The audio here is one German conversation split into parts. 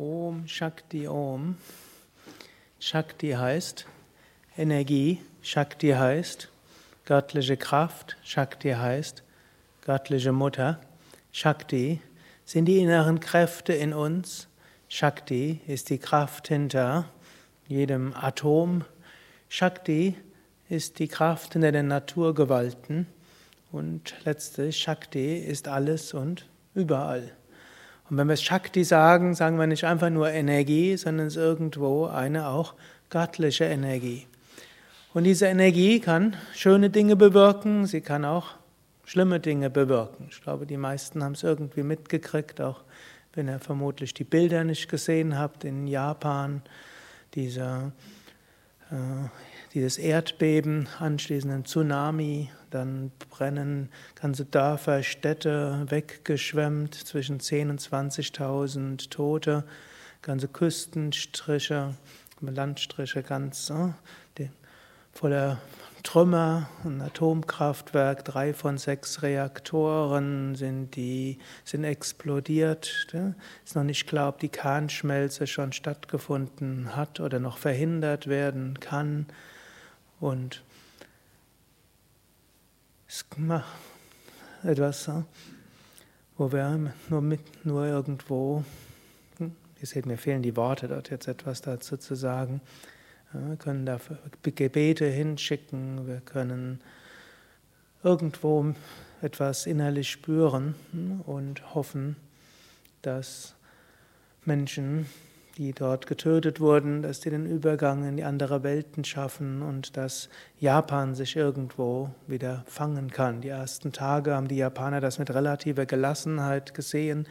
Om Shakti Om. Shakti heißt Energie, Shakti heißt göttliche Kraft, Shakti heißt göttliche Mutter. Shakti sind die inneren Kräfte in uns. Shakti ist die Kraft hinter jedem Atom. Shakti ist die Kraft hinter den Naturgewalten. Und letztlich, Shakti ist alles und überall. Und wenn wir Shakti sagen, sagen wir nicht einfach nur Energie, sondern es ist irgendwo eine auch göttliche Energie. Und diese Energie kann schöne Dinge bewirken, sie kann auch schlimme Dinge bewirken. Ich glaube, die meisten haben es irgendwie mitgekriegt, auch wenn ihr vermutlich die Bilder nicht gesehen habt in Japan, dieser, äh, dieses Erdbeben, anschließend Tsunami, dann brennen ganze Dörfer, Städte weggeschwemmt, zwischen 10.000 und 20.000 Tote, ganze Küstenstriche, Landstriche ganz äh, voller Trümmer, ein Atomkraftwerk, drei von sechs Reaktoren sind, die, sind explodiert. Ist noch nicht klar, ob die Kernschmelze schon stattgefunden hat oder noch verhindert werden kann. Und ist etwas, wo wir nur, mit, nur irgendwo, hm, ihr seht, mir fehlen die Worte dort jetzt etwas dazu zu sagen. Wir können dafür Gebete hinschicken, wir können irgendwo etwas innerlich spüren hm, und hoffen, dass Menschen die dort getötet wurden, dass die den Übergang in die andere Welten schaffen und dass Japan sich irgendwo wieder fangen kann. Die ersten Tage haben die Japaner das mit relativer Gelassenheit gesehen.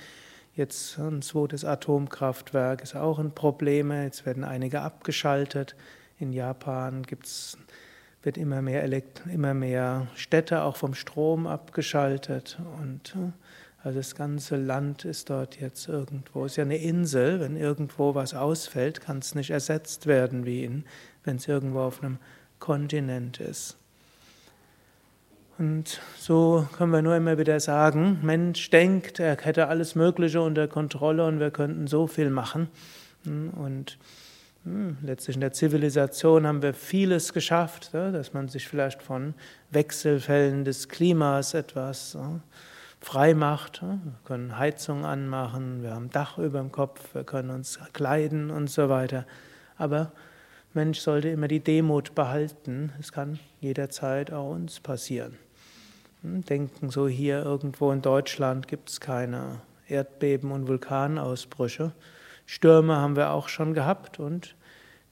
Jetzt ein zweites Atomkraftwerk ist auch ein Problem. Jetzt werden einige abgeschaltet. In Japan gibt's, wird immer mehr, Elekt immer mehr Städte auch vom Strom abgeschaltet und also das ganze Land ist dort jetzt irgendwo. Es ist ja eine Insel. Wenn irgendwo was ausfällt, kann es nicht ersetzt werden, wie wenn es irgendwo auf einem Kontinent ist. Und so können wir nur immer wieder sagen, Mensch denkt, er hätte alles Mögliche unter Kontrolle und wir könnten so viel machen. Und hm, letztlich in der Zivilisation haben wir vieles geschafft, dass man sich vielleicht von Wechselfällen des Klimas etwas frei macht. Wir können Heizung anmachen, wir haben Dach über dem Kopf, wir können uns kleiden und so weiter. Aber Mensch sollte immer die Demut behalten. Es kann jederzeit auch uns passieren. Hm, denken so hier irgendwo in Deutschland gibt es keine Erdbeben und Vulkanausbrüche. Stürme haben wir auch schon gehabt und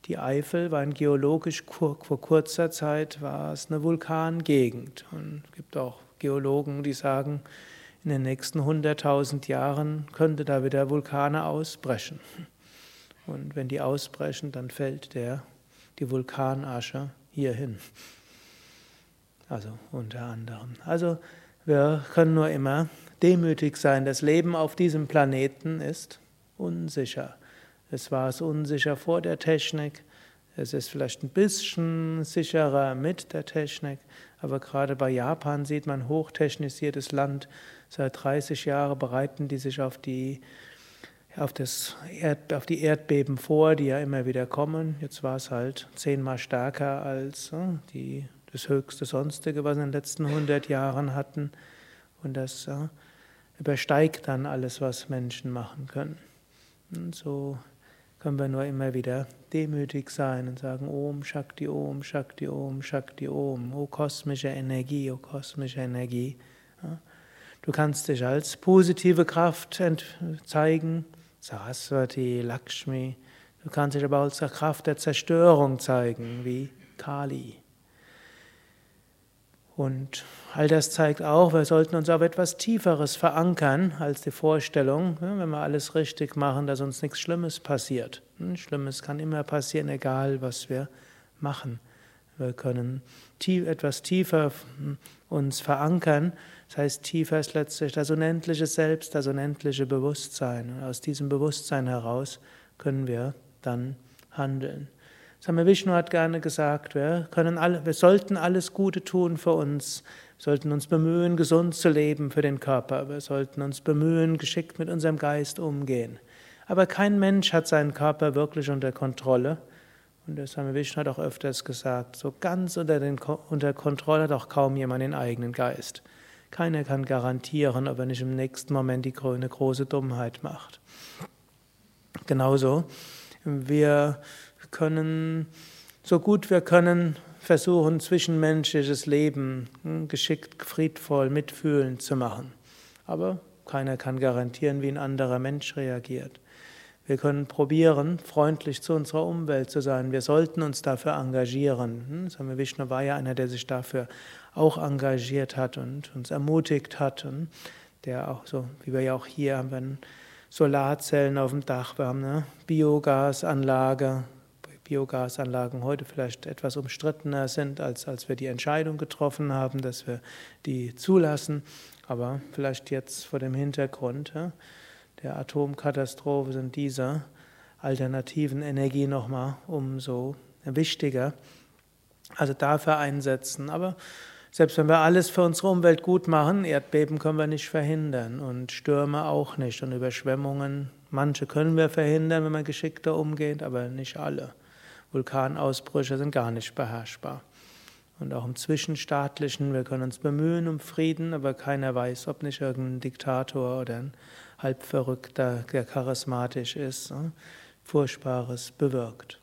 die Eifel war ein geologisch vor kurzer Zeit war es eine Vulkangegend und es gibt auch Geologen, die sagen, in den nächsten 100.000 Jahren könnte da wieder Vulkane ausbrechen. Und wenn die ausbrechen, dann fällt der, die Vulkanasche hierhin. Also unter anderem. Also wir können nur immer demütig sein. Das Leben auf diesem Planeten ist unsicher. Es war es unsicher vor der Technik. Es ist vielleicht ein bisschen sicherer mit der Technik, aber gerade bei Japan sieht man hochtechnisiertes Land. Seit 30 Jahren bereiten die sich auf die, auf, das Erd, auf die Erdbeben vor, die ja immer wieder kommen. Jetzt war es halt zehnmal stärker als äh, die, das höchste sonstige, was wir in den letzten 100 Jahren hatten. Und das äh, übersteigt dann alles, was Menschen machen können. Und so können wir nur immer wieder demütig sein und sagen, Om Shakti Om, Shakti Om, Shakti Om, o kosmische Energie, o kosmische Energie. Du kannst dich als positive Kraft zeigen, Saraswati, Lakshmi. Du kannst dich aber als Kraft der Zerstörung zeigen, wie Kali. Und all das zeigt auch, wir sollten uns auf etwas Tieferes verankern als die Vorstellung, wenn wir alles richtig machen, dass uns nichts Schlimmes passiert. Hm, Schlimmes kann immer passieren, egal was wir machen. Wir können etwas tiefer hm, uns verankern. Das heißt, tiefer ist letztlich das unendliche Selbst, das unendliche Bewusstsein. Und aus diesem Bewusstsein heraus können wir dann handeln. Same Vishnu hat gerne gesagt, wir, können alle, wir sollten alles Gute tun für uns. Wir sollten uns bemühen, gesund zu leben für den Körper. Wir sollten uns bemühen, geschickt mit unserem Geist umgehen. Aber kein Mensch hat seinen Körper wirklich unter Kontrolle. Und haben wir Vishnu hat auch öfters gesagt. So ganz unter, den, unter Kontrolle hat auch kaum jemand den eigenen Geist. Keiner kann garantieren, ob er nicht im nächsten Moment die grüne große Dummheit macht. Genauso, wir können so gut wir können versuchen, zwischenmenschliches Leben hm, geschickt, friedvoll, mitfühlend zu machen. Aber keiner kann garantieren, wie ein anderer Mensch reagiert. Wir können probieren, freundlich zu unserer Umwelt zu sein. Wir sollten uns dafür engagieren. Hm, Swami Vishnu war ja einer, der sich dafür auch engagiert hat und uns ermutigt hat. Und der auch so, wie wir ja auch hier haben, Solarzellen auf dem Dach, wir haben eine Biogasanlage. Biogasanlagen heute vielleicht etwas umstrittener sind, als als wir die Entscheidung getroffen haben, dass wir die zulassen. Aber vielleicht jetzt vor dem Hintergrund. Der Atomkatastrophe sind diese alternativen Energie nochmal umso wichtiger. Also dafür einsetzen. Aber selbst wenn wir alles für unsere Umwelt gut machen, Erdbeben können wir nicht verhindern und Stürme auch nicht und Überschwemmungen, manche können wir verhindern, wenn man geschickter umgeht, aber nicht alle. Vulkanausbrüche sind gar nicht beherrschbar. Und auch im Zwischenstaatlichen, wir können uns bemühen um Frieden, aber keiner weiß, ob nicht irgendein Diktator oder ein Halbverrückter, der charismatisch ist, ne, Furchtbares bewirkt.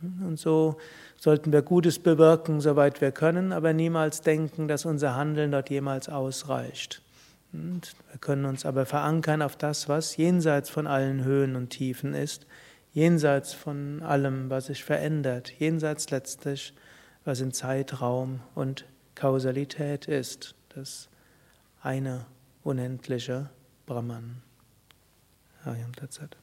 Und so sollten wir Gutes bewirken, soweit wir können, aber niemals denken, dass unser Handeln dort jemals ausreicht. Und wir können uns aber verankern auf das, was jenseits von allen Höhen und Tiefen ist, jenseits von allem, was sich verändert, jenseits letztlich was in Zeitraum und Kausalität ist, das eine unendliche Brahman. Ayam Tatsat.